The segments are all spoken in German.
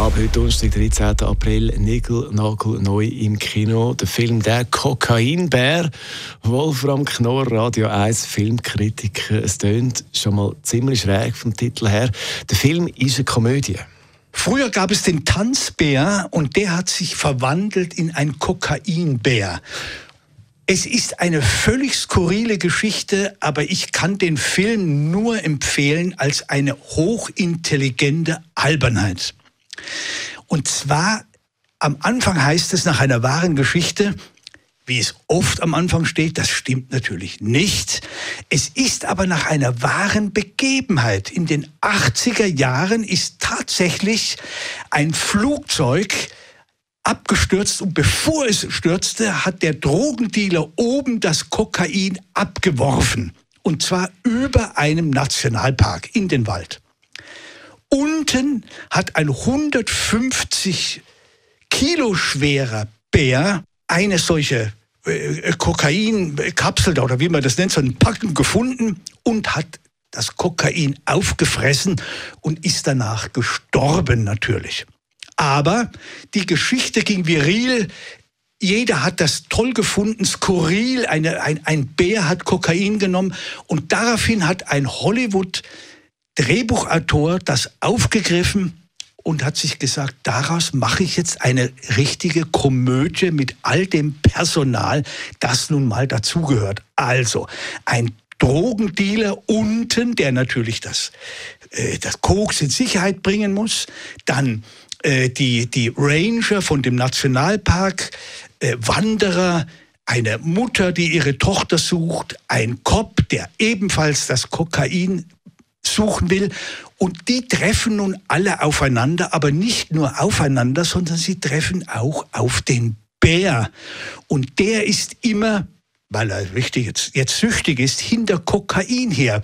Ab heute Donnerstag, 13. April, Nigel Nagel neu im Kino. Der Film Der Kokainbär. Wolfram Knorr, Radio 1 Filmkritiker. Es tönt schon mal ziemlich schräg vom Titel her. Der Film ist eine Komödie. Früher gab es den Tanzbär und der hat sich verwandelt in ein Kokainbär. Es ist eine völlig skurrile Geschichte, aber ich kann den Film nur empfehlen als eine hochintelligente Albernheit. Und zwar am Anfang heißt es nach einer wahren Geschichte, wie es oft am Anfang steht, das stimmt natürlich nicht. Es ist aber nach einer wahren Begebenheit. In den 80er Jahren ist tatsächlich ein Flugzeug abgestürzt und bevor es stürzte, hat der Drogendealer oben das Kokain abgeworfen. Und zwar über einem Nationalpark in den Wald. Unten hat ein 150 Kilo schwerer Bär eine solche äh, Kokainkapsel oder wie man das nennt, so ein Packen gefunden und hat das Kokain aufgefressen und ist danach gestorben natürlich. Aber die Geschichte ging viril. Jeder hat das toll gefunden, skurril. Eine, ein, ein Bär hat Kokain genommen und daraufhin hat ein Hollywood Drehbuchautor das aufgegriffen und hat sich gesagt, daraus mache ich jetzt eine richtige Komödie mit all dem Personal, das nun mal dazugehört. Also ein Drogendealer unten, der natürlich das, äh, das Koks in Sicherheit bringen muss, dann äh, die, die Ranger von dem Nationalpark, äh, Wanderer, eine Mutter, die ihre Tochter sucht, ein Cop, der ebenfalls das Kokain suchen will. Und die treffen nun alle aufeinander, aber nicht nur aufeinander, sondern sie treffen auch auf den Bär. Und der ist immer, weil er richtig jetzt, jetzt süchtig ist, hinter Kokain her.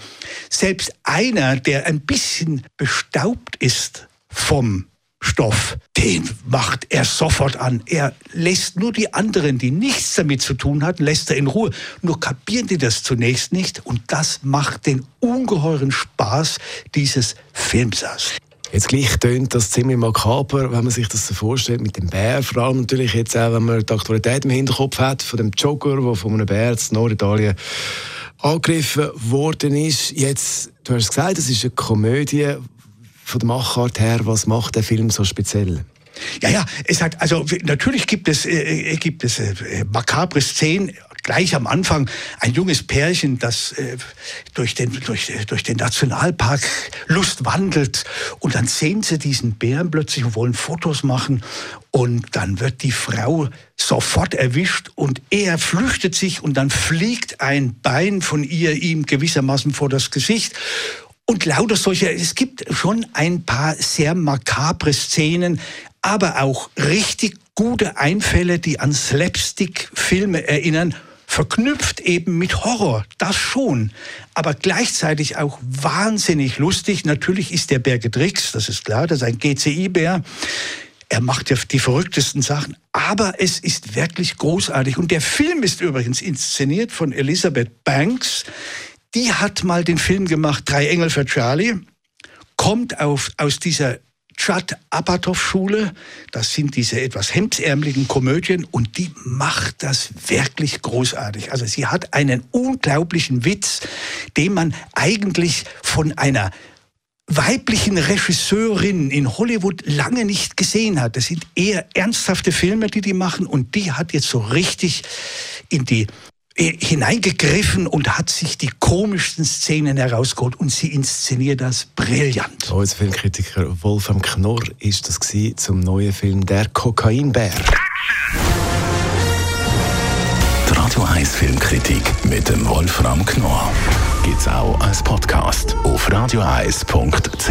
Selbst einer, der ein bisschen bestaubt ist vom Stoff, den macht er sofort an. Er lässt nur die anderen, die nichts damit zu tun hatten, lässt er in Ruhe. Nur kapieren die das zunächst nicht und das macht den ungeheuren Spaß dieses Films aus. Jetzt gleich tönt das ziemlich makaber, wenn man sich das so vorstellt mit dem Bär. Vor allem natürlich jetzt auch, wenn man die Aktualität im Hinterkopf hat von dem Jogger, der von einem Bär in Norditalien angegriffen worden ist. Jetzt, du hast gesagt, es ist eine Komödie von der Machart her, was macht der Film so speziell? Ja, ja, es hat, also natürlich gibt es, äh, äh gibt es äh, makabre Szenen, gleich am Anfang ein junges Pärchen, das äh, durch, den, durch, durch den Nationalpark Lust wandelt. Und dann sehen sie diesen Bären plötzlich und wollen Fotos machen. Und dann wird die Frau sofort erwischt und er flüchtet sich und dann fliegt ein Bein von ihr ihm gewissermaßen vor das Gesicht und lauter solche, es gibt schon ein paar sehr makabre Szenen, aber auch richtig gute Einfälle, die an Slapstick-Filme erinnern, verknüpft eben mit Horror, das schon, aber gleichzeitig auch wahnsinnig lustig. Natürlich ist der Bär getrickst, das ist klar, das ist ein GCI-Bär. Er macht ja die verrücktesten Sachen, aber es ist wirklich großartig. Und der Film ist übrigens inszeniert von Elizabeth Banks, die hat mal den Film gemacht, Drei Engel für Charlie, kommt auf, aus dieser Chad Apatow Schule, das sind diese etwas hemdsärmeligen Komödien und die macht das wirklich großartig. Also sie hat einen unglaublichen Witz, den man eigentlich von einer weiblichen Regisseurin in Hollywood lange nicht gesehen hat. Das sind eher ernsthafte Filme, die die machen und die hat jetzt so richtig in die hineingegriffen und hat sich die komischsten Szenen herausgeholt und sie inszeniert das brillant. Unser Filmkritiker Wolfram Knorr ist das zum neuen Film Der Kokainbär. Die Radio 1 Filmkritik mit dem Wolfram Knorr gibt's auch als Podcast auf radioeis.ch.